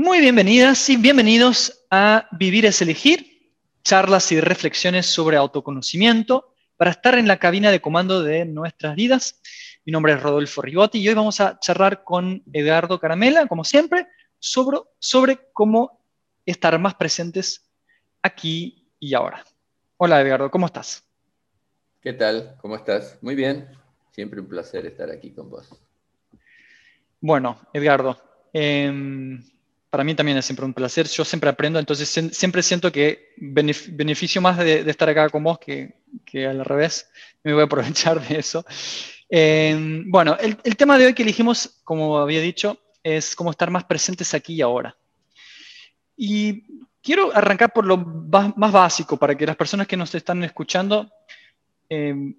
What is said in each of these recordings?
Muy bienvenidas y bienvenidos a Vivir es elegir, charlas y reflexiones sobre autoconocimiento para estar en la cabina de comando de nuestras vidas. Mi nombre es Rodolfo Rigotti y hoy vamos a charlar con Edgardo Caramela, como siempre, sobre, sobre cómo estar más presentes aquí y ahora. Hola Edgardo, ¿cómo estás? ¿Qué tal? ¿Cómo estás? Muy bien. Siempre un placer estar aquí con vos. Bueno, Edgardo, eh, para mí también es siempre un placer. Yo siempre aprendo, entonces siempre siento que beneficio más de, estar acá con vos que, que, al revés. Me voy a aprovechar de eso. Eh, bueno, el, tema de hoy que elegimos, como había dicho, es cómo estar más presentes aquí y ahora. Y quiero arrancar por lo más básico para que las personas que nos están escuchando eh,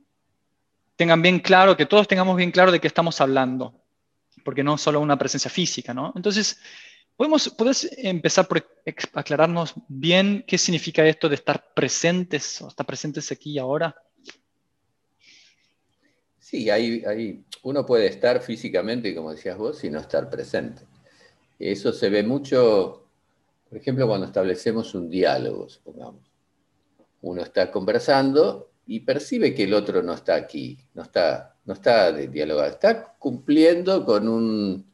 tengan bien claro, que todos tengamos bien claro de qué estamos hablando, porque no solo una presencia física, ¿no? Entonces, ¿Podemos, ¿Puedes empezar por aclararnos bien qué significa esto de estar presentes o estar presentes aquí y ahora? Sí, hay, uno puede estar físicamente, como decías vos, y no estar presente. Eso se ve mucho, por ejemplo, cuando establecemos un diálogo, supongamos. Uno está conversando y percibe que el otro no está aquí, no está, no está de dialogar, está cumpliendo con un,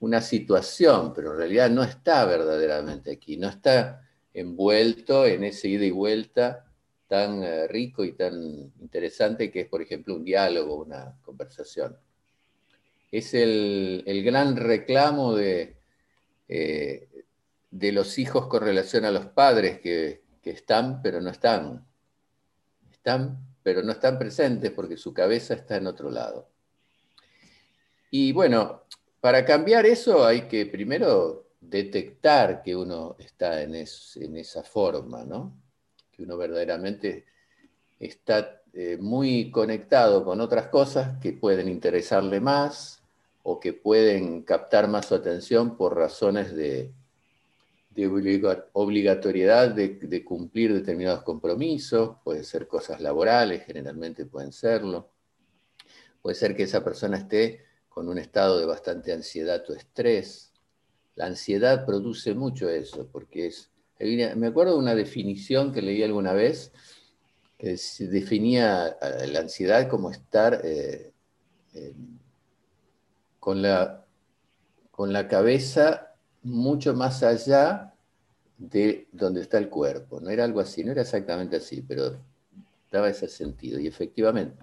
una situación, pero en realidad no está verdaderamente aquí, no está envuelto en ese ida y vuelta tan eh, rico y tan interesante que es, por ejemplo, un diálogo, una conversación. Es el, gran reclamo de, eh, de los hijos con relación a los padres que, que están, pero no están. Están, pero no están presentes porque su cabeza está en otro lado. Y bueno, para cambiar eso hay que primero detectar que uno está en, esa forma, ¿no? que uno verdaderamente está eh, muy conectado con otras cosas que pueden interesarle más o que pueden captar más su atención por razones de, obligatoriedad de, de, cumplir determinados compromisos, pueden ser cosas laborales, generalmente pueden serlo, puede ser que esa persona esté con un estado de bastante ansiedad o estrés. La ansiedad produce mucho eso, porque es... Me acuerdo de una definición que leí alguna vez, que definía la ansiedad como estar eh, con, la, con la cabeza mucho más allá de donde está el cuerpo. No era algo así, no era exactamente así, pero daba ese sentido. Y efectivamente,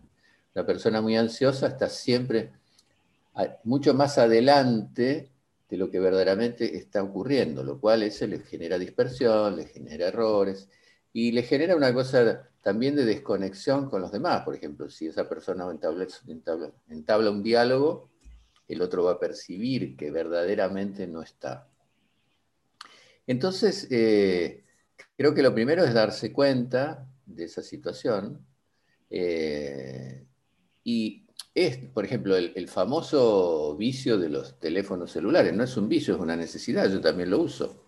la persona muy ansiosa está siempre mucho más adelante de lo que verdaderamente está ocurriendo, lo cual eso le genera dispersión, le genera errores y le genera una cosa también de desconexión con los demás. Por ejemplo, si esa persona entabla, un diálogo, el otro va a percibir que verdaderamente no está. Entonces, eh, creo que lo primero es darse cuenta de esa situación eh, y es, por ejemplo, el, famoso vicio de los teléfonos celulares. No es un vicio, es una necesidad, yo también lo uso.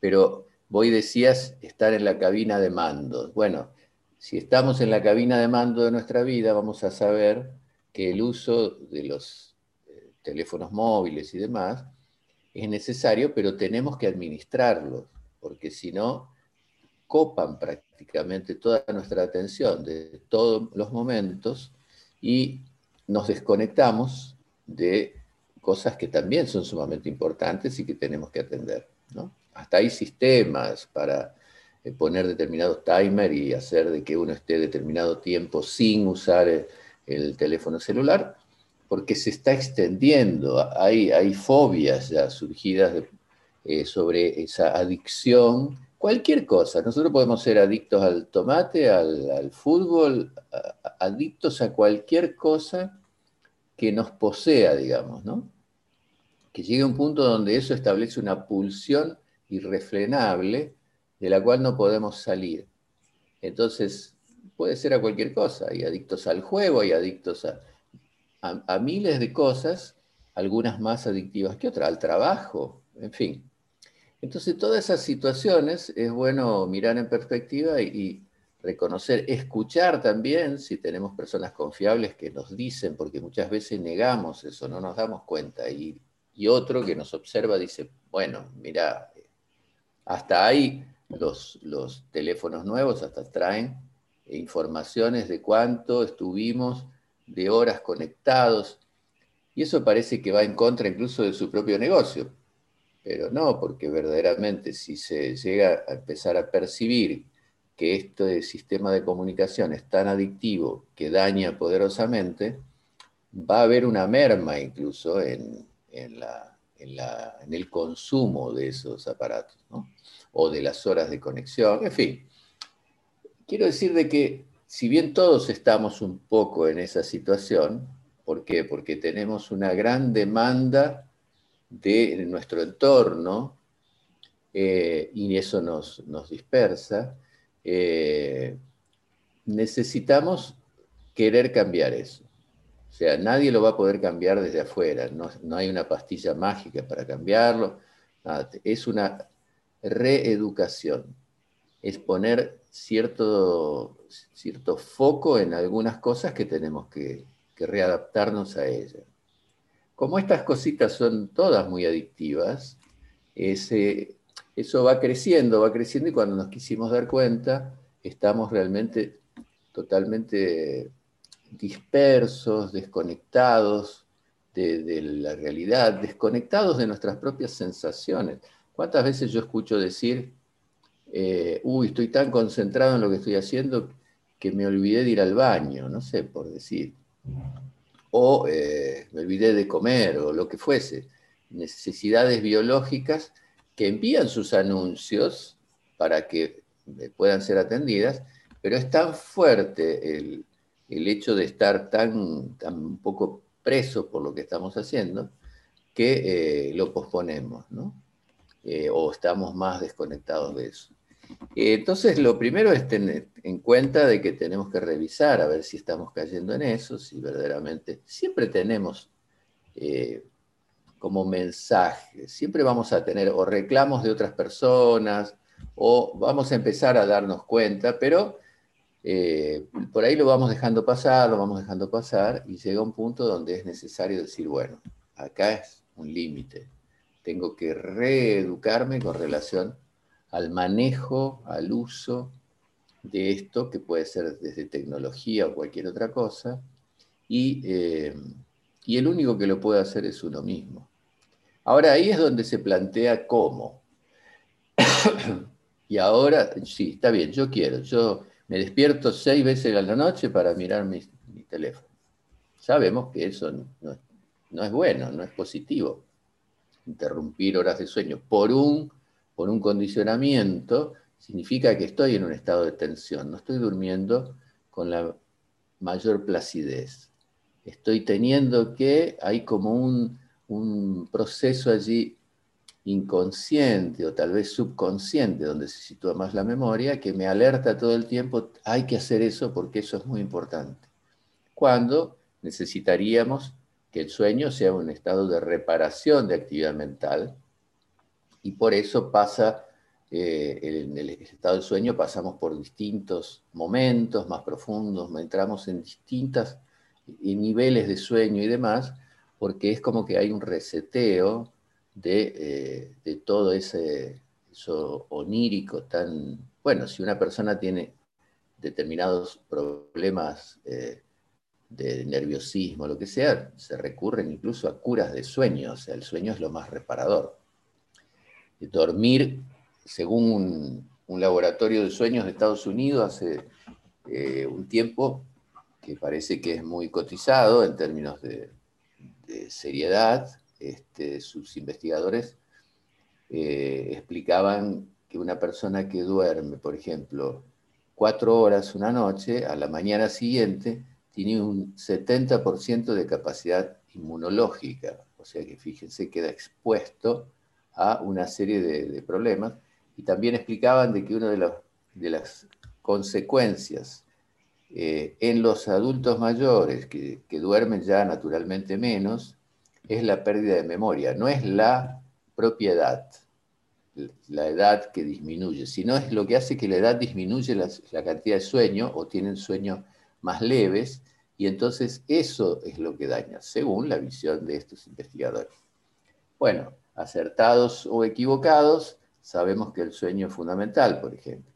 Pero vos decías estar en la cabina de mando. Bueno, si estamos en la cabina de mando de nuestra vida, vamos a saber que el uso de los eh, teléfonos móviles y demás es necesario, pero tenemos que administrarlos, porque si no, copan prácticamente toda nuestra atención de todos los momentos y nos desconectamos de cosas que también son sumamente importantes y que tenemos que atender. Hasta hay sistemas para eh, poner determinados timers y hacer de que uno esté determinado tiempo sin usar el, teléfono celular, porque se está extendiendo. Hay, hay fobias ya surgidas eh, sobre esa adicción cualquier cosa. Nosotros podemos ser adictos al tomate, al, fútbol, adictos a cualquier cosa que nos posea, digamos, ¿no? Que llegue a un punto donde eso establece una pulsión irrefrenable de la cual no podemos salir. Entonces, puede ser a cualquier cosa. Hay adictos al juego, hay adictos a, a miles de cosas, algunas más adictivas que otras, al trabajo, en fin. Entonces, todas esas situaciones es bueno mirar en perspectiva y, reconocer, escuchar también, si tenemos personas confiables que nos dicen, porque muchas veces negamos eso, no nos damos cuenta y Y otro que nos observa dice, bueno, mira, hasta ahí los, los teléfonos nuevos hasta traen informaciones de cuánto estuvimos de horas conectados. Y eso parece que va en contra incluso de su propio negocio. Pero no, porque verdaderamente si se llega a empezar a percibir que este sistema de comunicación es tan adictivo que daña poderosamente, va a haber una merma incluso en, la, en, el consumo de esos aparatos, o de las horas de conexión, en fin. Quiero decir de que si bien todos estamos un poco en esa situación, ¿por qué? Porque tenemos una gran demanda de nuestro entorno eh, y eso nos, nos dispersa, eh, necesitamos querer cambiar eso. O sea, nadie lo va a poder cambiar desde afuera, no, hay una pastilla mágica para cambiarlo, es una reeducación, es poner cierto, cierto foco en algunas cosas que tenemos que, readaptarnos a ellas. Como estas cositas son todas muy adictivas, eso va creciendo, va creciendo y cuando nos quisimos dar cuenta, estamos realmente totalmente dispersos, desconectados de, la realidad, desconectados de nuestras propias sensaciones. ¿Cuántas veces yo escucho decir, eh, uy, estoy tan concentrado en lo que estoy haciendo que me olvidé de ir al baño, no sé, por decir. O eh, me olvidé de comer o lo que fuese. Necesidades biológicas que envían sus anuncios para que puedan ser atendidas, pero es tan fuerte el, hecho de estar tan, tan poco preso por lo que estamos haciendo que eh, lo posponemos, ¿no? Eh, o estamos más desconectados de eso. Entonces, lo primero es tener en cuenta de que tenemos que revisar a ver si estamos cayendo en eso, si verdaderamente siempre tenemos eh, como mensaje. Siempre vamos a tener o reclamos de otras personas o vamos a empezar a darnos cuenta, pero eh, por ahí lo vamos dejando pasar, lo vamos dejando pasar y llega un punto donde es necesario decir, bueno, acá es un límite. Tengo que reeducarme con relación al manejo, al uso de esto, que puede ser desde tecnología o cualquier otra cosa, y, eh, y el único que lo puede hacer es uno mismo. Ahora ahí es donde se plantea cómo. y ahora, sí, está bien, yo quiero, yo me despierto seis veces a la noche para mirar mi, teléfono. Sabemos que eso no, es bueno, no es positivo. Interrumpir horas de sueño por un, por un condicionamiento significa que estoy en un estado de tensión, no estoy durmiendo con la mayor placidez. Estoy teniendo que, hay como un, un proceso allí inconsciente o tal vez subconsciente, donde se sitúa más la memoria, que me alerta todo el tiempo, hay que hacer eso porque eso es muy importante. Cuando necesitaríamos que el sueño sea un estado de reparación de actividad mental y por eso pasa, eh, en el estado de sueño pasamos por distintos momentos más profundos, entramos en distintos niveles de sueño y demás, porque es como que hay un reseteo de, eh, todo ese eso onírico tan... Bueno, si una persona tiene determinados problemas eh, de nerviosismo, lo que sea, se recurren incluso a curas de sueño, o sea, el sueño es lo más reparador. Dormir, según un, laboratorio de sueños de Estados Unidos hace eh, un tiempo, que parece que es muy cotizado en términos de, seriedad, este, sus investigadores eh, explicaban que una persona que duerme, por ejemplo, cuatro horas una noche, a la mañana siguiente tiene un 70% de capacidad inmunológica, o sea que fíjense, queda expuesto a una serie de, problemas. Y también explicaban de que una de, las consecuencias eh, en los adultos mayores que, duermen ya naturalmente menos es la pérdida de memoria, no es la propiedad, la edad que disminuye, sino es lo que hace que la edad disminuye la, la cantidad de sueño o tienen sueños más leves y entonces eso es lo que daña, según la visión de estos investigadores. Bueno, acertados o equivocados, sabemos que el sueño es fundamental, por ejemplo.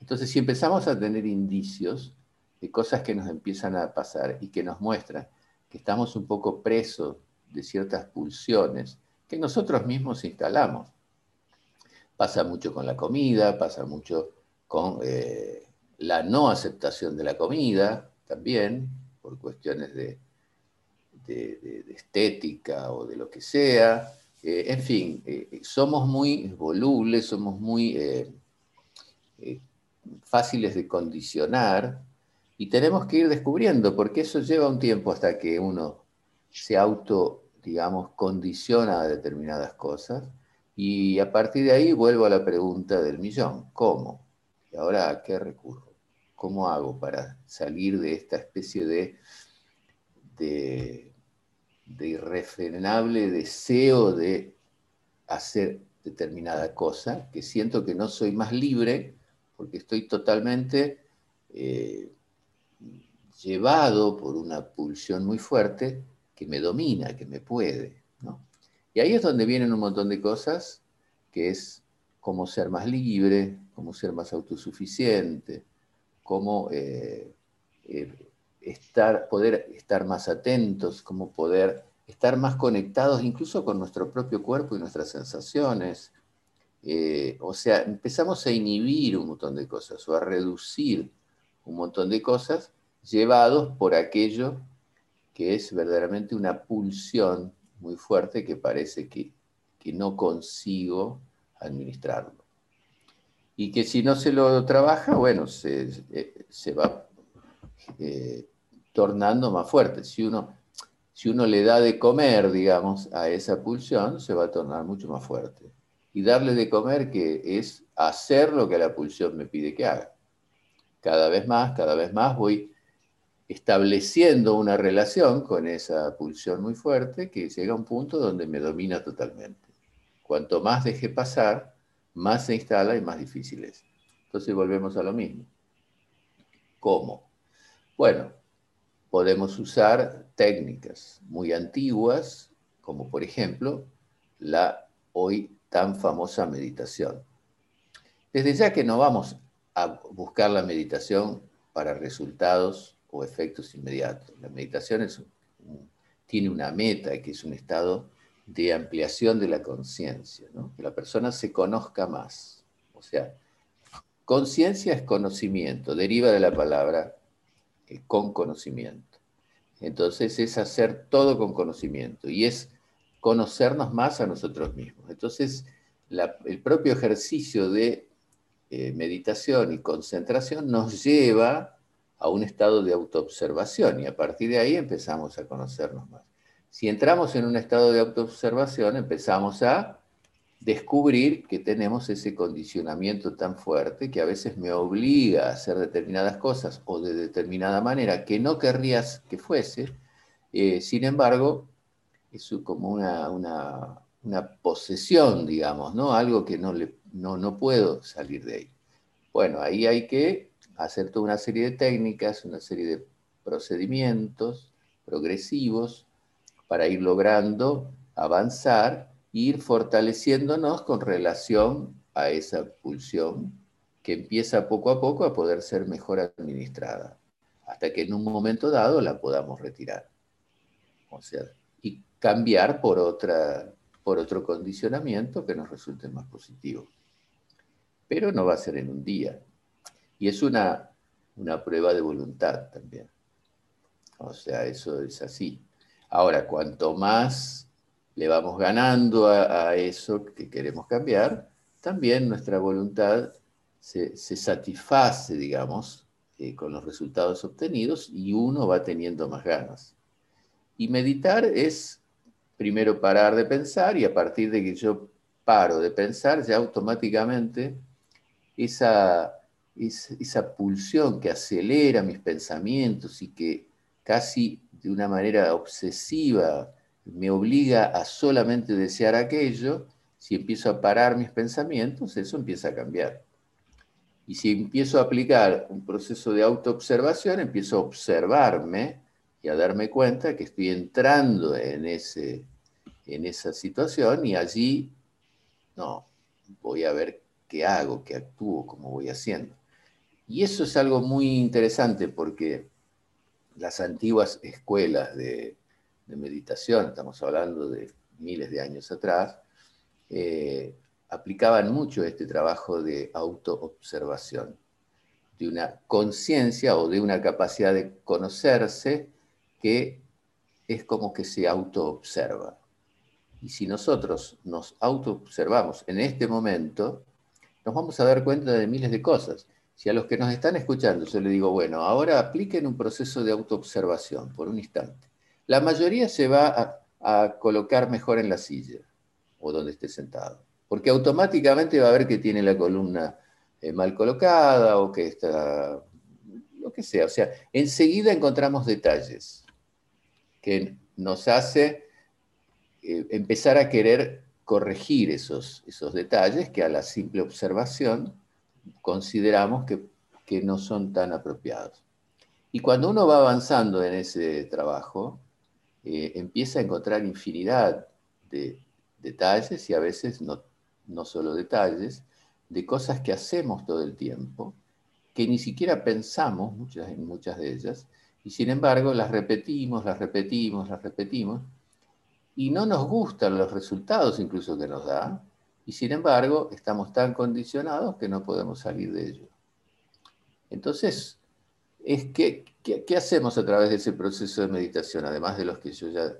Entonces, si empezamos a tener indicios de cosas que nos empiezan a pasar y que nos muestran que estamos un poco presos de ciertas pulsiones que nosotros mismos instalamos. Pasa mucho con la comida, pasa mucho con eh, la no aceptación de la comida también, por cuestiones de, estética o de lo que sea. Eh, en fin, eh, somos muy volubles, somos muy fáciles de condicionar y tenemos que ir descubriendo, porque eso lleva un tiempo hasta que uno se auto, digamos, condiciona a determinadas cosas. Y a partir de ahí vuelvo a la pregunta del millón, ¿cómo? ¿Y ahora a qué recurro? ¿Cómo hago para salir de esta especie de, de, de irrefrenable deseo de hacer determinada cosa, que siento que no soy más libre porque estoy totalmente eh, llevado por una pulsión muy fuerte que me domina, que me puede. Y ahí es donde vienen un montón de cosas, que es cómo ser más libre, cómo ser más autosuficiente, cómo eh, eh, estar, poder estar más atentos, cómo poder estar más conectados incluso con nuestro propio cuerpo y nuestras sensaciones. Eh, o sea, empezamos a inhibir un montón de cosas o a reducir un montón de cosas llevados por aquello que es verdaderamente una pulsión muy fuerte que parece que, no consigo administrarlo. Y que si no se lo trabaja, bueno, se, va eh, tornando más fuerte. Si uno, si uno le da de comer, digamos, a esa pulsión, se va a tornar mucho más fuerte. Y darle de comer que es hacer lo que la pulsión me pide que haga. Cada vez más, cada vez más voy estableciendo una relación con esa pulsión muy fuerte que llega a un punto donde me domina totalmente. Cuanto más deje pasar, más se instala y más difícil es. Entonces volvemos a lo mismo. ¿Cómo? Bueno, podemos usar técnicas muy antiguas, como por ejemplo la hoy tan famosa meditación. Desde ya que no vamos a buscar la meditación para resultados o efectos inmediatos. La meditación tiene una meta, que es un estado de ampliación de la conciencia, que la persona se conozca más. O sea, conciencia es conocimiento, deriva de la palabra con conocimiento. Entonces es hacer todo con conocimiento y es conocernos más a nosotros mismos. Entonces, el propio ejercicio de eh, meditación y concentración nos lleva a un estado de autoobservación y a partir de ahí empezamos a conocernos más. Si entramos en un estado de autoobservación, empezamos a descubrir que tenemos ese condicionamiento tan fuerte que a veces me obliga a hacer determinadas cosas o de determinada manera que no querrías que fuese, eh, sin embargo, es como una, una, posesión, digamos, ¿no? algo que no, le, no, no puedo salir de ahí. Bueno, ahí hay que hacer toda una serie de técnicas, una serie de procedimientos progresivos para ir logrando avanzar ir fortaleciéndonos con relación a esa pulsión que empieza poco a poco a poder ser mejor administrada, hasta que en un momento dado la podamos retirar. O sea, y cambiar por, otra, por otro condicionamiento que nos resulte más positivo. Pero no va a ser en un día, y es una, prueba de voluntad también. O sea, eso es así. Ahora, cuanto más le vamos ganando a, eso que queremos cambiar, también nuestra voluntad se, satisface, digamos, eh, con los resultados obtenidos y uno va teniendo más ganas. Y meditar es primero parar de pensar y a partir de que yo paro de pensar, ya automáticamente esa, esa pulsión que acelera mis pensamientos y que casi de una manera obsesiva me obliga a solamente desear aquello, si empiezo a parar mis pensamientos, eso empieza a cambiar. Y si empiezo a aplicar un proceso de autoobservación, empiezo a observarme y a darme cuenta que estoy entrando en ese, en esa situación y allí, no, voy a ver qué hago, qué actúo, cómo voy haciendo. Y eso es algo muy interesante porque las antiguas escuelas de, meditación, estamos hablando de miles de años atrás, eh, aplicaban mucho este trabajo de autoobservación, de una conciencia o de una capacidad de conocerse que es como que se autoobserva. Y si nosotros nos autoobservamos en este momento, nos vamos a dar cuenta de miles de cosas. Si a los que nos están escuchando yo le digo, bueno, ahora apliquen un proceso de autoobservación por un instante, la mayoría se va a, colocar mejor en la silla o donde esté sentado, porque automáticamente va a ver que tiene la columna eh, mal colocada o que está, lo que sea. O sea, enseguida encontramos detalles que nos hace eh, empezar a querer corregir esos, esos detalles que a la simple observación consideramos que, no son tan apropiados. Y cuando uno va avanzando en ese trabajo, eh, empieza a encontrar infinidad de detalles y a veces no, solo detalles, de cosas que hacemos todo el tiempo, que ni siquiera pensamos muchas, en muchas de ellas, y sin embargo las repetimos, las repetimos, las repetimos, y no nos gustan los resultados incluso que nos da, y sin embargo estamos tan condicionados que no podemos salir de ello. Entonces, es que, ¿qué, hacemos a través de ese proceso de meditación? Además de los que yo ya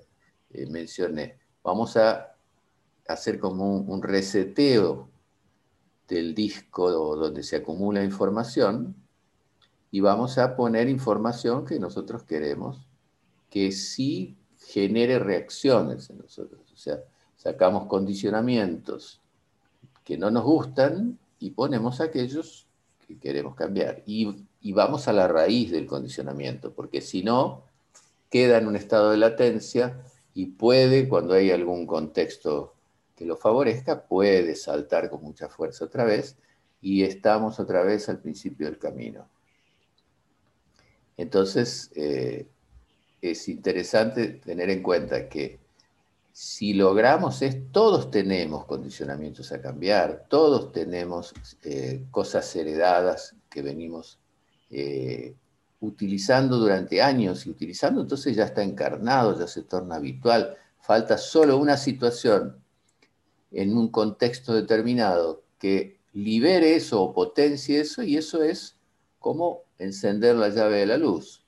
eh, mencioné, vamos a hacer como un, reseteo del disco donde se acumula información y vamos a poner información que nosotros queremos que sí genere reacciones en nosotros. O sea, sacamos condicionamientos que no nos gustan y ponemos aquellos que queremos cambiar. Vamos a la raíz del condicionamiento, porque si no, queda en un estado de latencia y puede, cuando hay algún contexto que lo favorezca, puede saltar con mucha fuerza otra vez y estamos otra vez al principio del camino. Entonces, eh, es interesante tener en cuenta que si logramos es, todos tenemos condicionamientos a cambiar, todos tenemos eh, cosas heredadas que venimos eh, utilizando durante años y utilizando, entonces ya está encarnado, ya se torna habitual. Falta solo una situación en un contexto determinado que libere eso o potencie eso y eso es como encender la llave de la luz.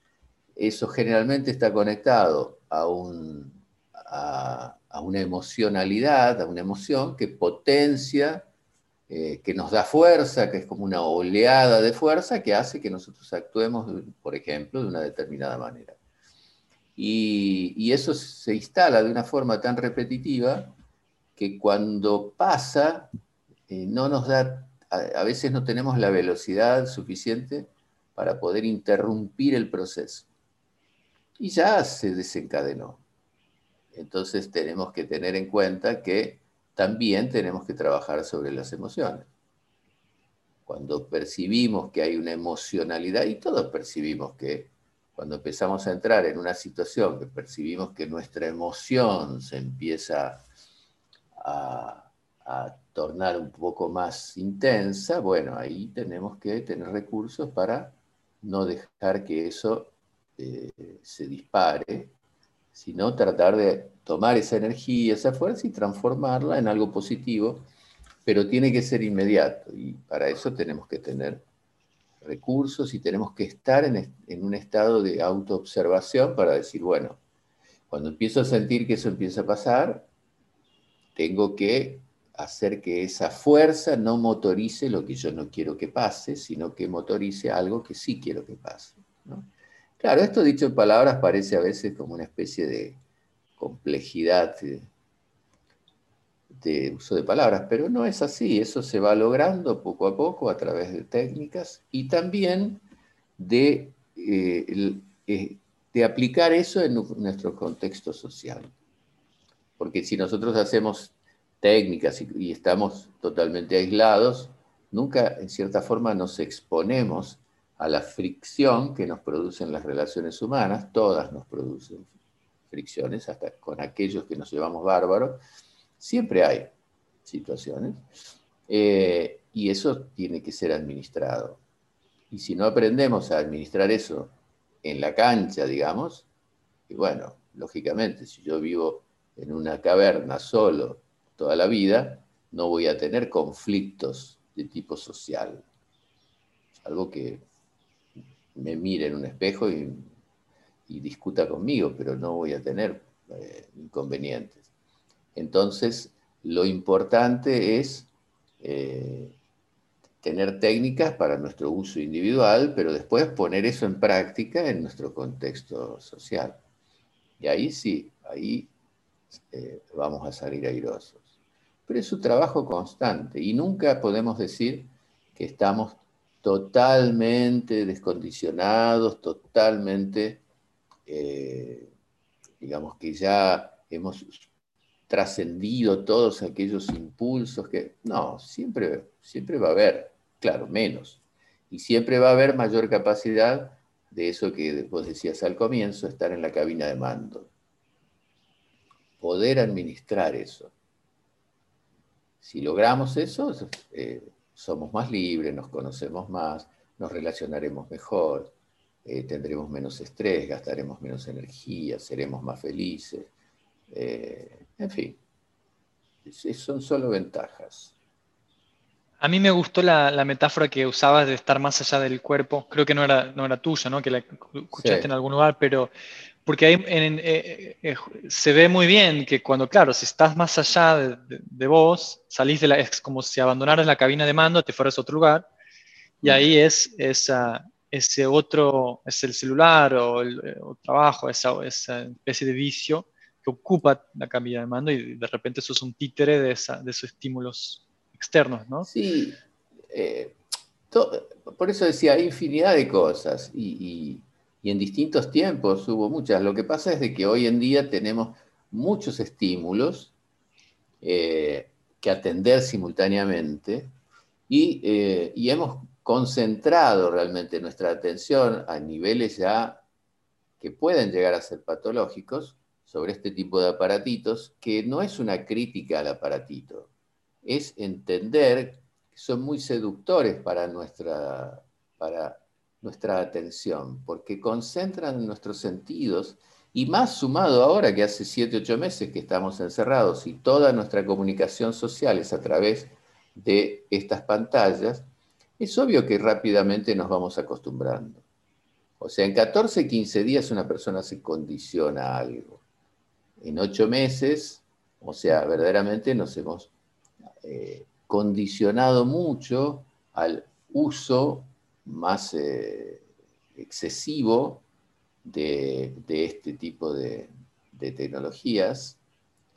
Eso generalmente está conectado a un, a una emocionalidad, a una emoción que potencia, eh, que nos da fuerza, que es como una oleada de fuerza que hace que nosotros actuemos, por ejemplo, de una determinada manera. Y, eso se instala de una forma tan repetitiva que cuando pasa, eh, no nos da, a veces no tenemos la velocidad suficiente para poder interrumpir el proceso. Y ya se desencadenó. Entonces tenemos que tener en cuenta que también tenemos que trabajar sobre las emociones. Cuando percibimos que hay una emocionalidad, y todos percibimos que cuando empezamos a entrar en una situación que percibimos que nuestra emoción se empieza a, tornar un poco más intensa, bueno, ahí tenemos que tener recursos para no dejar que eso eh, se dispare sino tratar de tomar esa energía, esa fuerza y transformarla en algo positivo, pero tiene que ser inmediato y para eso tenemos que tener recursos y tenemos que estar en, un estado de autoobservación para decir, bueno, cuando empiezo a sentir que eso empieza a pasar, tengo que hacer que esa fuerza no motorice lo que yo no quiero que pase, sino que motorice algo que sí quiero que pase. Claro, esto dicho en palabras parece a veces como una especie de complejidad de, uso de palabras, pero no es así, eso se va logrando poco a poco a través de técnicas y también de, eh, eh, de aplicar eso en nuestro contexto social. Porque si nosotros hacemos técnicas y estamos totalmente aislados, nunca en cierta forma nos exponemos a la fricción que nos producen las relaciones humanas, todas nos producen fricciones, hasta con aquellos que nos llevamos bárbaros, siempre hay situaciones, eh, y eso tiene que ser administrado. Y si no aprendemos a administrar eso en la cancha, digamos, y bueno, lógicamente, si yo vivo en una caverna solo toda la vida, no voy a tener conflictos de tipo social. Algo que me mire en un espejo y, discuta conmigo, pero no voy a tener eh, inconvenientes. Entonces, lo importante es eh, tener técnicas para nuestro uso individual, pero después poner eso en práctica en nuestro contexto social. Y ahí sí, ahí eh, vamos a salir airosos. Pero es un trabajo constante y nunca podemos decir que estamos totalmente descondicionados, totalmente, eh, digamos que ya hemos trascendido todos aquellos impulsos que... No, siempre, siempre va a haber, claro, menos. Y siempre va a haber mayor capacidad de eso que vos decías al comienzo, estar en la cabina de mando. Poder administrar eso. Si logramos eso, eh, somos más libres, nos conocemos más, nos relacionaremos mejor, eh, tendremos menos estrés, gastaremos menos energía, seremos más felices. Eh, en fin, son solo ventajas. A mí me gustó la, metáfora que usabas de estar más allá del cuerpo. Creo que no era, no era tuya, ¿no? que la escuchaste en algún lugar, pero porque ahí eh, eh, se ve muy bien que cuando, claro, si estás más allá de, vos, salís de la, es como si abandonaras la cabina de mando, te fueras a otro lugar, y ahí es esa, ese otro, es el celular o el, eh, trabajo, esa, esa especie de vicio que ocupa la cabina de mando y de repente sos un títere de, esa, de esos estímulos externos, ¿no? Sí, eh, por eso decía, hay infinidad de cosas y, en distintos tiempos hubo muchas. Lo que pasa es de que hoy en día tenemos muchos estímulos eh, que atender simultáneamente y, y, hemos concentrado realmente nuestra atención a niveles ya que pueden llegar a ser patológicos sobre este tipo de aparatitos, que no es una crítica al aparatito, es entender que son muy seductores para nuestra, para nuestra atención, porque concentran nuestros sentidos y más sumado ahora que hace 7, 8 meses que estamos encerrados y toda nuestra comunicación social es a través de estas pantallas, es obvio que rápidamente nos vamos acostumbrando. O sea, en 14, 15 días una persona se condiciona a algo. En 8 meses, o sea, verdaderamente nos hemos eh, condicionado mucho al uso más eh, excesivo de, este tipo de, tecnologías.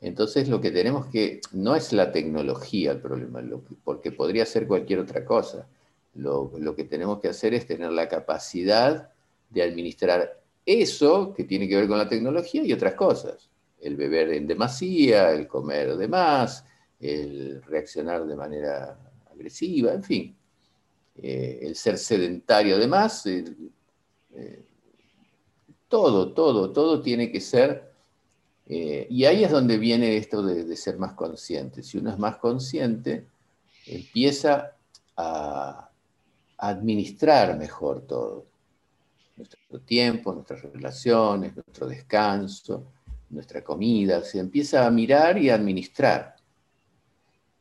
Entonces lo que tenemos que, no es la tecnología el problema, porque podría ser cualquier otra cosa. Lo, que tenemos que hacer es tener la capacidad de administrar eso que tiene que ver con la tecnología y otras cosas. El beber en demasía, el comer de más, el reaccionar de manera agresiva, en fin, eh, el ser sedentario además, eh, todo, todo, todo tiene que ser, eh, y ahí es donde viene esto de, ser más consciente. Si uno es más consciente, empieza a administrar mejor todo. Nuestro tiempo, nuestras relaciones, nuestro descanso, nuestra comida, se empieza a mirar y administrar.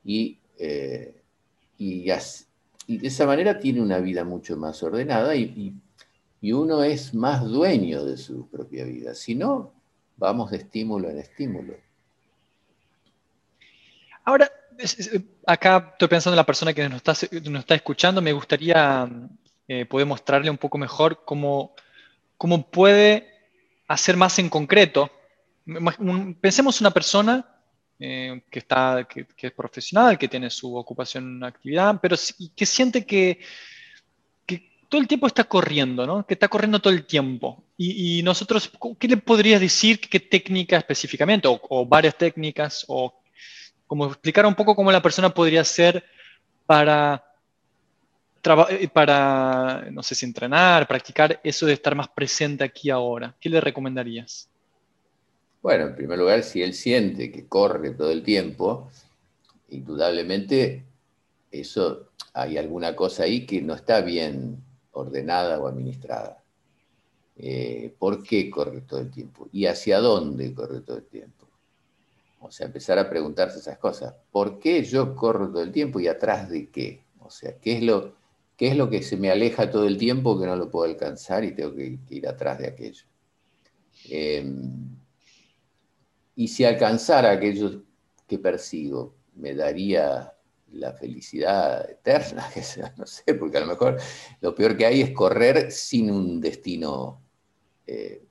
Eh, y, de esa manera tiene una vida mucho más ordenada y, uno es más dueño de su propia vida. Si no, vamos de estímulo en estímulo. Ahora, acá estoy pensando en la persona que nos está, nos está escuchando, me gustaría eh, poder mostrarle un poco mejor cómo, cómo puede hacer más en concreto. Pensemos una persona eh, que, está, que, es profesional, que tiene su ocupación, actividad, pero que siente que, que, todo el tiempo está corriendo, ¿no? que está corriendo todo el tiempo. Y, nosotros, ¿qué le podrías decir? ¿Qué técnica específicamente? O, varias técnicas, o como explicar un poco cómo la persona podría hacer para eh, para, no sé si entrenar, practicar eso de estar más presente aquí ahora? ¿Qué le recomendarías? Bueno, en primer lugar, si él siente que corre todo el tiempo, indudablemente eso hay alguna cosa ahí que no está bien ordenada o administrada. Eh, ¿Por qué corre todo el tiempo? ¿Y hacia dónde corre todo el tiempo? O sea, empezar a preguntarse esas cosas. ¿Por qué yo corro todo el tiempo y atrás de qué? O sea, ¿qué es lo, qué es lo que se me aleja todo el tiempo que no lo puedo alcanzar y tengo que, ir atrás de aquello? Em, y si alcanzara aquello que persigo, me daría la felicidad eterna, que sea, no sé, porque a lo mejor lo peor que hay es correr sin un destino eh,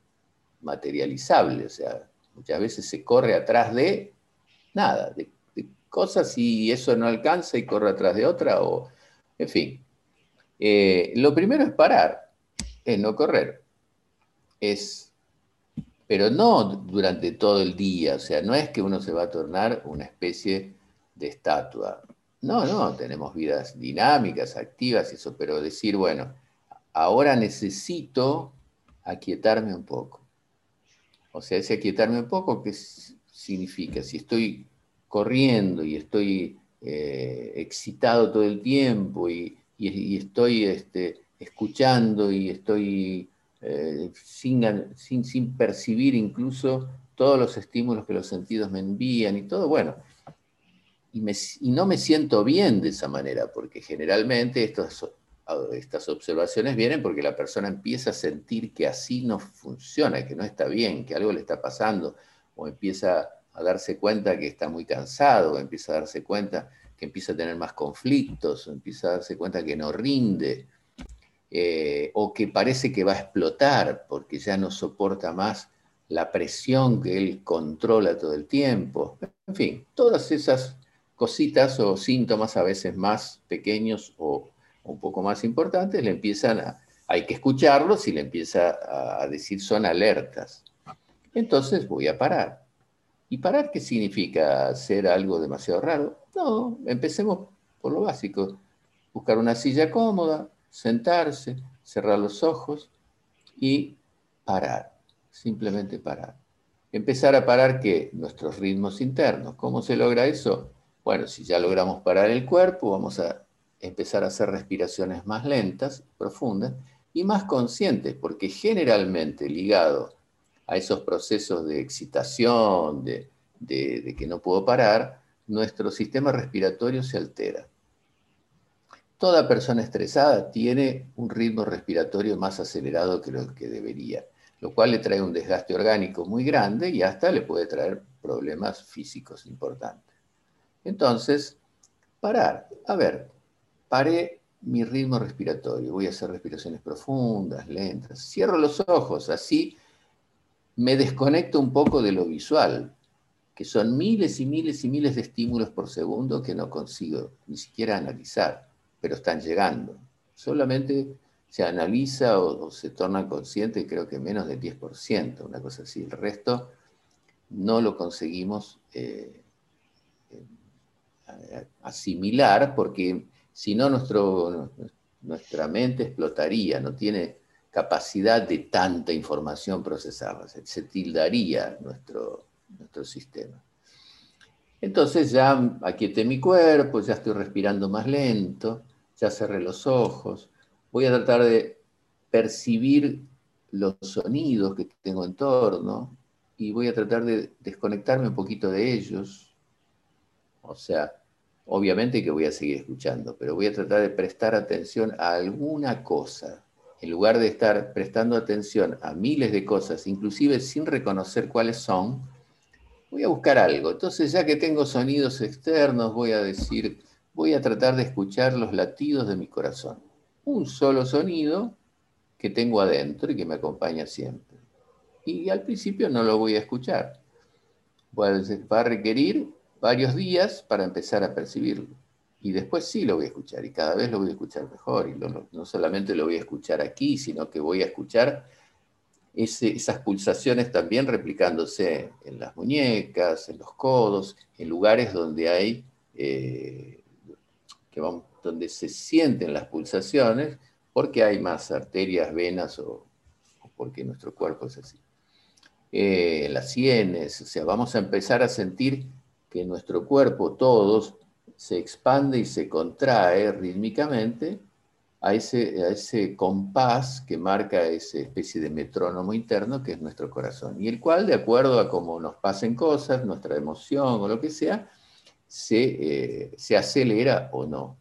materializable, o sea, muchas veces se corre atrás de nada, de, cosas y eso no alcanza y corre atrás de otra, o en fin. Eh, lo primero es parar, es no correr, es, pero no durante todo el día, o sea, no es que uno se va a tornar una especie de estatua. No, no, tenemos vidas dinámicas, activas, eso, pero decir, bueno, ahora necesito aquietarme un poco. O sea, ese aquietarme un poco, ¿qué significa? Si estoy corriendo y estoy eh, excitado todo el tiempo y, estoy este, escuchando y estoy eh, sin, sin, percibir incluso todos los estímulos que los sentidos me envían y todo, bueno, y, no me siento bien de esa manera, porque generalmente estas observaciones vienen porque la persona empieza a sentir que así no funciona, que no está bien, que algo le está pasando, o empieza a darse cuenta que está muy cansado, o empieza a darse cuenta que empieza a tener más conflictos, o empieza a darse cuenta que no rinde, eh, o que parece que va a explotar porque ya no soporta más la presión que él controla todo el tiempo. En fin, todas esas cositas o síntomas a veces más pequeños o un poco más importantes, le empiezan a, hay que escucharlos y le empieza a decir son alertas. Entonces voy a parar. ¿Y parar qué significa? ¿Hacer algo demasiado raro? No, empecemos por lo básico. Buscar una silla cómoda, sentarse, cerrar los ojos y parar. Simplemente parar. Empezar a parar que nuestros ritmos internos. ¿Cómo se logra eso? Bueno, si ya logramos parar el cuerpo, vamos a empezar a hacer respiraciones más lentas, profundas y más conscientes, porque generalmente ligado a esos procesos de excitación, de, que no puedo parar, nuestro sistema respiratorio se altera. Toda persona estresada tiene un ritmo respiratorio más acelerado que lo que debería, lo cual le trae un desgaste orgánico muy grande y hasta le puede traer problemas físicos importantes. Entonces, parar. A ver, paré mi ritmo respiratorio. Voy a hacer respiraciones profundas, lentas. Cierro los ojos, así me desconecto un poco de lo visual, que son miles y miles y miles de estímulos por segundo que no consigo ni siquiera analizar, pero están llegando. Solamente se analiza o, se torna consciente, creo que menos del 10%, una cosa así. El resto no lo conseguimos eh, asimilar, porque si no nuestra mente explotaría, no tiene capacidad de tanta información procesada, se, tildaría nuestro, nuestro sistema. Entonces ya aquieté mi cuerpo, ya estoy respirando más lento, ya cerré los ojos, voy a tratar de percibir los sonidos que tengo en torno y voy a tratar de desconectarme un poquito de ellos. O sea, Obviamente que voy a seguir escuchando, pero voy a tratar de prestar atención a alguna cosa, en lugar de estar prestando atención a miles de cosas, inclusive sin reconocer cuáles son, voy a buscar algo. Entonces, ya que tengo sonidos externos, voy a decir, voy a tratar de escuchar los latidos de mi corazón. Un solo sonido que tengo adentro y que me acompaña siempre. Y al principio no lo voy a escuchar. Va a requerir varios días para empezar a percibirlo. Y después sí lo voy a escuchar y cada vez lo voy a escuchar mejor. Y no, solamente lo voy a escuchar aquí, sino que voy a escuchar esas pulsaciones también replicándose en las muñecas, en los codos, en lugares donde hay, eh, donde se sienten las pulsaciones, porque hay más arterias, venas o porque nuestro cuerpo es así. eh, las sienes, o sea, vamos a empezar a sentir que nuestro cuerpo, todos, se expande y se contrae rítmicamente a ese, a ese compás que marca esa especie de metrónomo interno que es nuestro corazón, y el cual, de acuerdo a cómo nos pasen cosas, nuestra emoción o lo que sea, se, eh, acelera o no,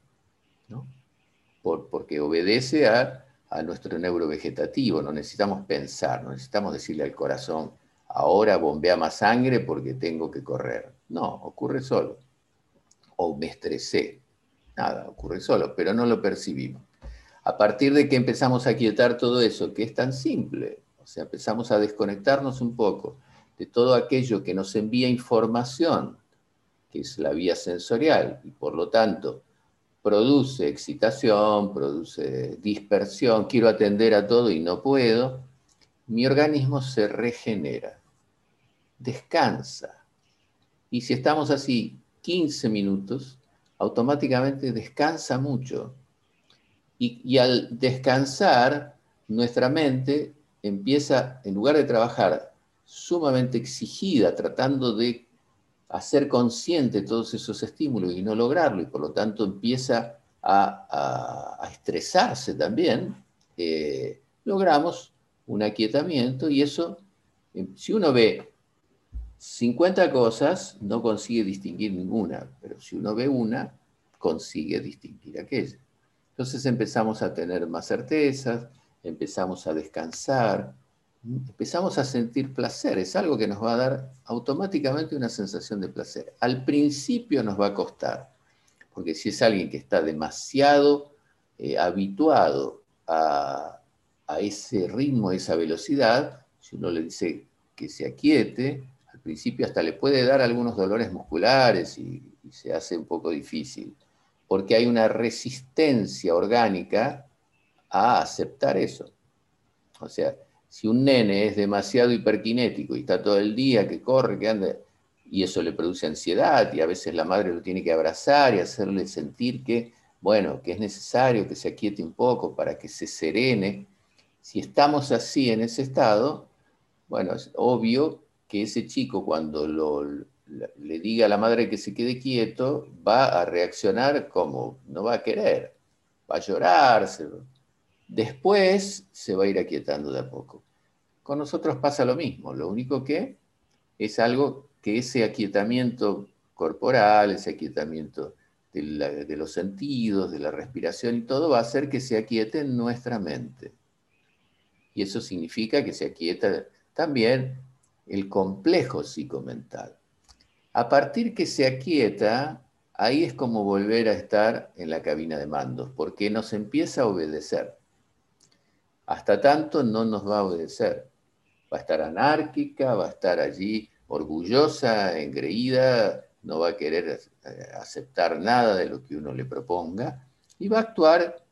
porque obedece a, a nuestro neurovegetativo, no necesitamos pensar, no necesitamos decirle al corazón, ahora bombea más sangre porque tengo que correr. No, ocurre solo. O me estresé. Nada, ocurre solo, pero no lo percibimos. A partir de que empezamos a quietar todo eso, que es tan simple, o sea, empezamos a desconectarnos un poco de todo aquello que nos envía información, que es la vía sensorial, y por lo tanto produce excitación, produce dispersión, quiero atender a todo y no puedo, mi organismo se regenera, descansa. Y si estamos así 15 minutos, automáticamente descansa mucho. Y, al descansar, nuestra mente empieza, en lugar de trabajar sumamente exigida, tratando de hacer consciente todos esos estímulos y no lograrlo, y por lo tanto empieza a, estresarse también, eh, logramos un aquietamiento y eso, eh, si uno ve 50 cosas, no consigue distinguir ninguna, pero si uno ve una, consigue distinguir aquella. Entonces empezamos a tener más certezas, empezamos a descansar, empezamos a sentir placer. Es algo que nos va a dar automáticamente una sensación de placer. Al principio nos va a costar, porque si es alguien que está demasiado eh, habituado a, ese ritmo, a esa velocidad, si uno le dice que se aquiete, principio hasta le puede dar algunos dolores musculares y se hace un poco difícil porque hay una resistencia orgánica a aceptar eso. O sea, si un nene es demasiado hiperkinético y está todo el día que corre, que anda, y eso le produce ansiedad, y a veces la madre lo tiene que abrazar y hacerle sentir que, bueno, que es necesario que se aquiete un poco para que se serene. Si estamos así en ese estado, bueno, es obvio que ese chico cuando le diga a la madre que se quede quieto, va a reaccionar como no va a querer, va a llorar. Después se va a ir aquietando de a poco. Con nosotros pasa lo mismo, lo único que es algo que ese aquietamiento corporal, ese aquietamiento de, de los sentidos, de la respiración y todo, va a hacer que se aquiete nuestra mente. Y eso significa que se aquieta también el complejo psicomental. A partir que se aquieta, ahí es como volver a estar en la cabina de mandos, porque nos empieza a obedecer. Hasta tanto no nos va a obedecer. Va a estar anárquica, va a estar allí orgullosa, engreída, no va a querer eh, aceptar nada de lo que uno le proponga y va a actuar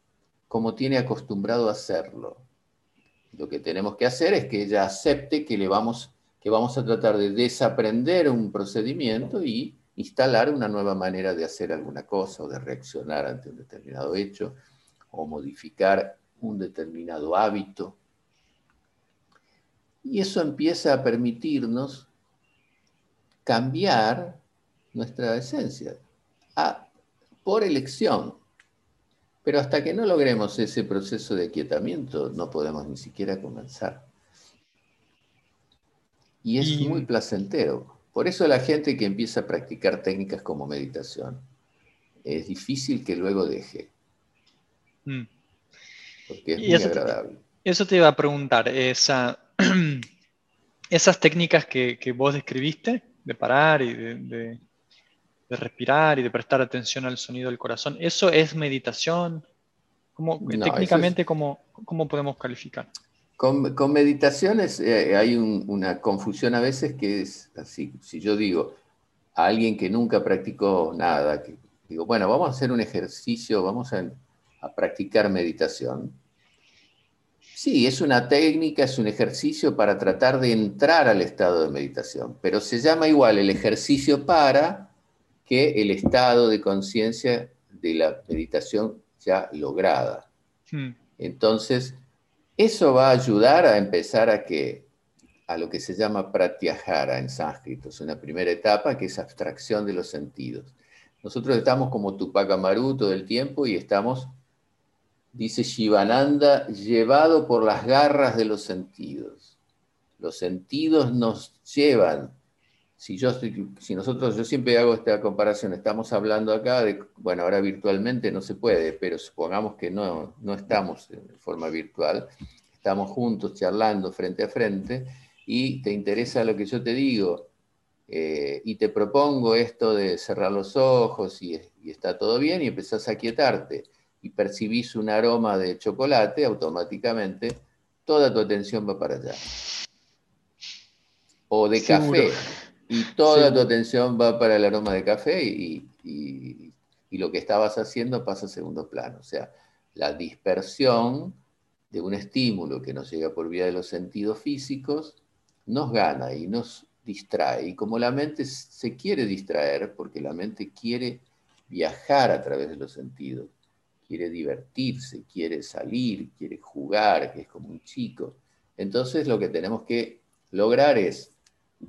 como tiene acostumbrado a hacerlo. Lo que tenemos que hacer es que ella acepte que le vamos que vamos a tratar de desaprender un procedimiento y instalar una nueva manera de hacer alguna cosa o de reaccionar ante un determinado hecho o modificar un determinado hábito. Y eso empieza a permitirnos cambiar nuestra esencia por elección. Pero hasta que no logremos ese proceso de aquietamiento, no podemos ni siquiera comenzar. Y es muy placentero. Por eso la gente que empieza a practicar técnicas como meditación, es difícil que luego deje. Mm. Porque es muy agradable. eso te iba a preguntar, esa, esas técnicas que, vos describiste, de parar y de, respirar y de prestar atención al sonido del corazón, ¿eso es meditación? ¿Cómo, técnicamente, ¿cómo, ¿cómo podemos calificar? Con, meditaciones eh, hay una confusión a veces que es así, si yo digo a alguien que nunca practicó nada, que digo, bueno, vamos a hacer un ejercicio, vamos a, a practicar meditación. Sí, es una técnica, es un ejercicio para tratar de entrar al estado de meditación, pero se llama igual el ejercicio para que el estado de conciencia de la meditación ya lograda. Hmm. Entonces, eso va a ayudar a empezar a que a lo que se llama pratyahara en sánscrito. Es una primera etapa que es abstracción de los sentidos. Nosotros estamos como Tupac Amaru todo el tiempo y estamos, dice Shivananda, llevado por las garras de los sentidos. Los sentidos nos llevan. Si, yo si nosotros, yo siempre hago esta comparación, estamos hablando acá de, bueno, ahora virtualmente no se puede, pero supongamos que no, no estamos en forma virtual, estamos juntos charlando frente a frente y te interesa lo que yo te digo eh, y te propongo esto de cerrar los ojos y, está todo bien y empezás a quietarte y percibís un aroma de chocolate, automáticamente toda tu atención va para allá. O de café, y toda tu atención va para el aroma de café y, y lo que estabas haciendo pasa a segundo plano. O sea, la dispersión de un estímulo que nos llega por vía de los sentidos físicos nos gana y nos distrae. Y como la mente se quiere distraer, porque la mente quiere viajar a través de los sentidos, quiere divertirse, quiere salir, quiere jugar, que es como un chico. Entonces lo que tenemos que lograr es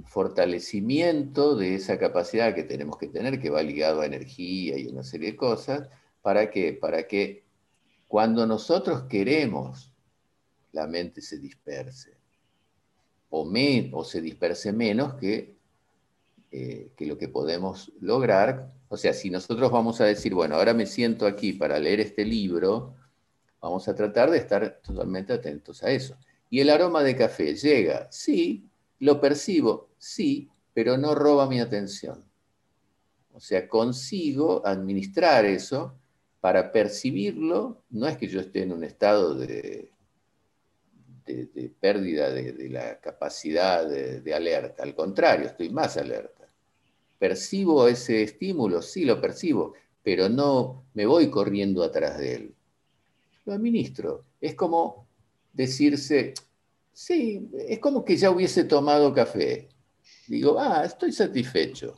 fortalecimiento de esa capacidad que tenemos que tener, que va ligado a energía y una serie de cosas, ¿para que Para que cuando nosotros queremos, la mente se disperse o, se disperse menos que, eh, que lo que podemos lograr. O sea, si nosotros vamos a decir, bueno, ahora me siento aquí para leer este libro, vamos a tratar de estar totalmente atentos a eso. ¿Y el aroma de café llega? Sí, lo percibo, sí, pero no roba mi atención. O sea, consigo administrar eso para percibirlo. No es que yo esté en un estado de, de, pérdida de, la capacidad de, alerta. Al contrario, estoy más alerta. ¿Percibo ese estímulo? Sí, lo percibo, pero no me voy corriendo atrás de él. Lo administro. Es como decirse, sí, es como que ya hubiese tomado café. Digo, ah, estoy satisfecho.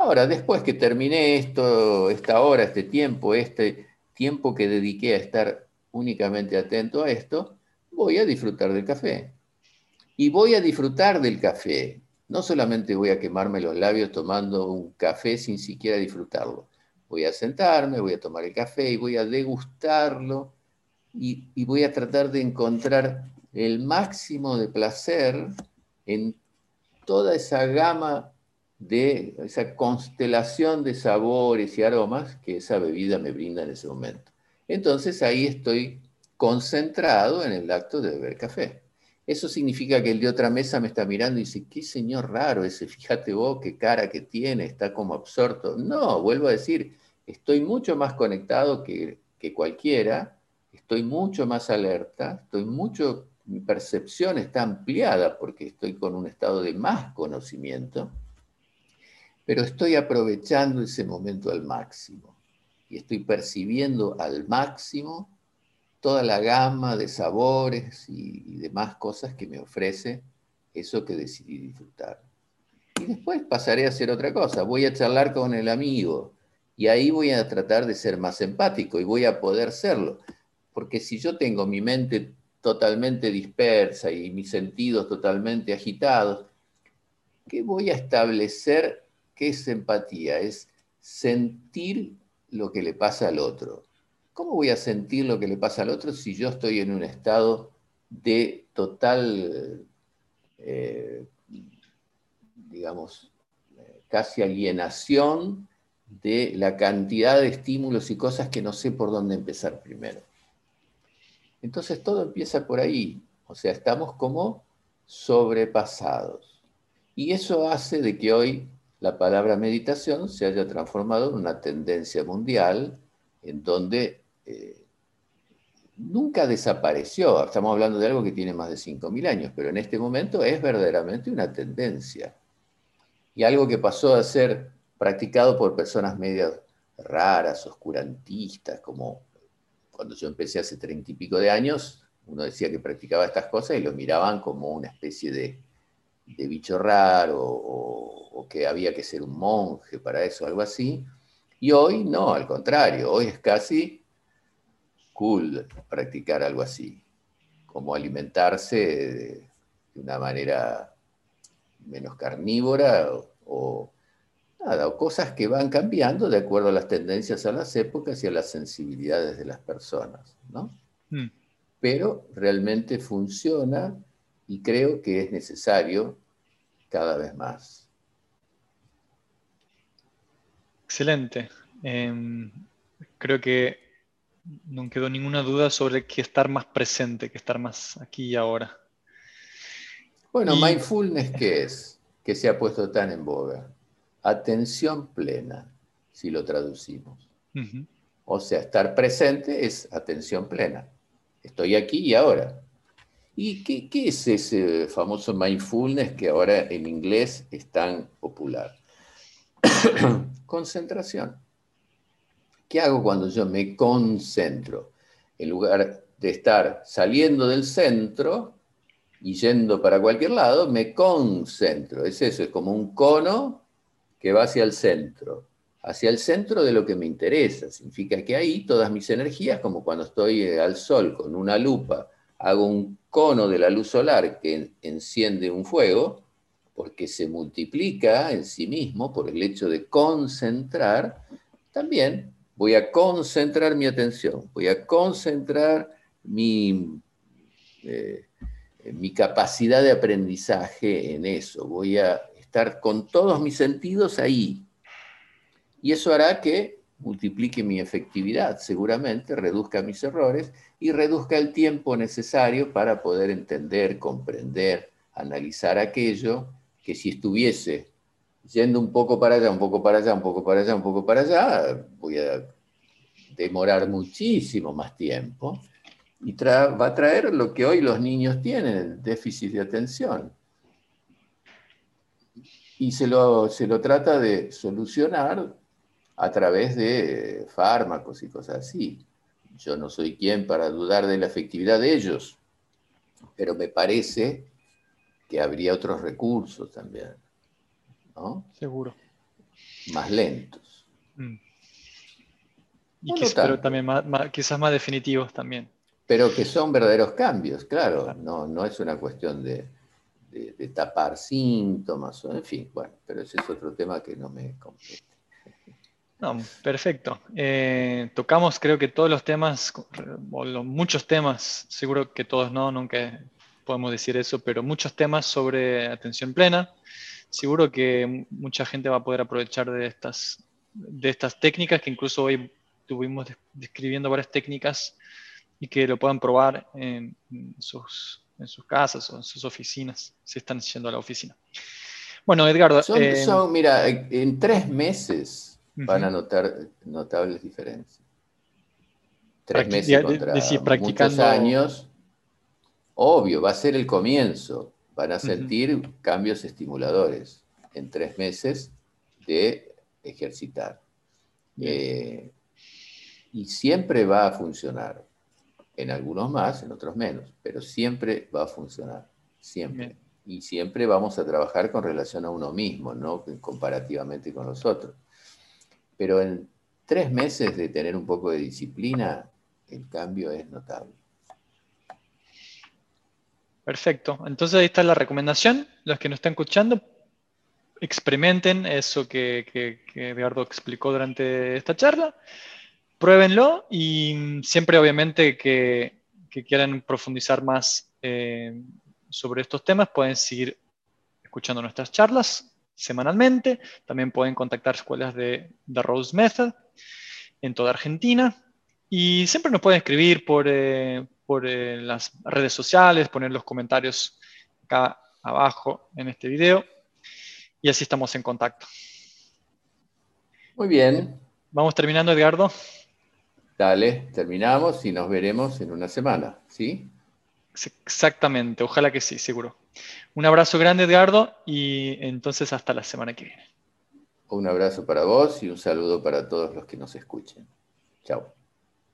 Ahora, después que terminé esto, esta hora, este tiempo, este tiempo que dediqué a estar únicamente atento a esto, voy a disfrutar del café. Y voy a disfrutar del café. No solamente voy a quemarme los labios tomando un café sin siquiera disfrutarlo. Voy a sentarme, voy a tomar el café y voy a degustarlo y, y voy a tratar de encontrar el máximo de placer en toda esa gama de esa constelación de sabores y aromas que esa bebida me brinda en ese momento. Entonces ahí estoy concentrado en el acto de beber café. Eso significa que el de otra mesa me está mirando y dice, qué señor raro ese, fíjate vos qué cara que tiene, está como absorto. No, vuelvo a decir, estoy mucho más conectado que, que cualquiera, estoy mucho más alerta, estoy mucho, mi percepción está ampliada porque estoy con un estado de más conocimiento, pero estoy aprovechando ese momento al máximo y estoy percibiendo al máximo toda la gama de sabores y, demás cosas que me ofrece eso que decidí disfrutar. Y después pasaré a hacer otra cosa, voy a charlar con el amigo y ahí voy a tratar de ser más empático y voy a poder serlo. Porque si yo tengo mi mente totalmente dispersa y mis sentidos totalmente agitados, ¿qué voy a establecer? ¿Qué es empatía? Es sentir lo que le pasa al otro. ¿cómo voy a sentir lo que le pasa al otro si yo estoy en un estado de total, eh, digamos, casi alienación de la cantidad de estímulos y cosas que no sé por dónde empezar primero? Entonces todo empieza por ahí, o sea, estamos como sobrepasados. Y eso hace de que hoy la palabra meditación se haya transformado en una tendencia mundial en donde eh, nunca desapareció. Estamos hablando de algo que tiene más de 5.000 años, pero en este momento es verdaderamente una tendencia. Y algo que pasó a ser practicado por personas medias raras, oscurantistas, como cuando yo empecé hace treinta y pico de años, uno decía que practicaba estas cosas y lo miraban como una especie de, bicho raro o, que había que ser un monje para eso, algo así. Y hoy no, al contrario, hoy es casi cool practicar algo así, como alimentarse de, una manera menos carnívora o, nada, o cosas que van cambiando de acuerdo a las tendencias a las épocas y a las sensibilidades de las personas, ¿no? Mm. Pero realmente funciona y creo que es necesario cada vez más. Excelente. Em, creo que no quedó ninguna duda sobre que estar más presente, que estar más aquí y ahora. Bueno, mindfulness, ¿qué es? Que se ha puesto tan en boga. Atención plena, si lo traducimos. O sea, estar presente es atención plena. Estoy aquí y ahora. ¿Y qué, qué, es ese famoso mindfulness que ahora en inglés es tan popular? Concentración. ¿Qué hago cuando yo me concentro? En lugar de estar saliendo del centro y yendo para cualquier lado, me concentro. Es eso, es como un cono que va hacia el centro, hacia el centro de lo que me interesa. Significa que ahí todas mis energías, como cuando estoy eh, al sol con una lupa, hago un cono de la luz solar que enciende un fuego, porque se multiplica en sí mismo por el hecho de concentrar, también voy a concentrar mi atención, voy a concentrar mi, eh, mi capacidad de aprendizaje en eso, voy a estar con todos mis sentidos ahí. Y eso hará que multiplique mi efectividad, seguramente, reduzca mis errores y reduzca el tiempo necesario para poder entender, comprender, analizar aquello que si estuviese yendo un poco para allá, un poco para allá, un poco para allá, un poco para allá, voy a demorar muchísimo más tiempo y va a traer lo que hoy los niños tienen, déficit de atención. Y se lo, se lo trata de solucionar a través de fármacos y cosas así. Yo no soy quien para dudar de la efectividad de ellos, pero me parece que habría otros recursos también. Seguro. Más lentos. Mm. Y pero también quizás más definitivos también. Pero que son verdaderos cambios, claro. No, no es una cuestión de, tapar síntomas, en fin, bueno, pero ese es otro tema que no me compete. No, perfecto. Eh, tocamos creo que todos los temas, o muchos temas, seguro que todos no, nunca podemos decir eso, pero muchos temas sobre atención plena seguro que mucha gente va a poder aprovechar de estas, de estas técnicas, que incluso hoy estuvimos describiendo varias técnicas y que lo puedan probar en, sus, en sus casas o en sus oficinas, si están yendo a la oficina. Bueno, Edgardo. Son, eh, mira, en tres meses van a notar notables diferencias. Tres meses contra muchos años. Obvio, va a ser el comienzo van a sentir cambios estimuladores en tres meses de ejercitar. Eh, y siempre va a funcionar. En algunos más, en otros menos, pero siempre va a funcionar. Siempre. Y siempre vamos a trabajar con relación a uno mismo, no comparativamente con los otros. Pero en tres meses de tener un poco de disciplina, el cambio es notable. Perfecto. Entonces ahí está la recomendación. Los que nos están escuchando, experimenten eso que, que, Eduardo explicó durante esta charla. Pruébenlo y siempre obviamente que, quieran profundizar más eh, sobre estos temas pueden seguir escuchando nuestras charlas semanalmente. También pueden contactar escuelas de The Rose Method en toda Argentina. Y siempre nos pueden escribir por, eh, por eh, las redes sociales, poner los comentarios acá abajo en este video y así estamos en contacto. Muy bien. Vamos terminando, Edgardo. Dale, terminamos y nos veremos en una semana, ¿sí? Exactamente, ojalá que sí, seguro. Un abrazo grande, Edgardo, y entonces hasta la semana que viene. Un abrazo para vos y un saludo para todos los que nos escuchen. Chao.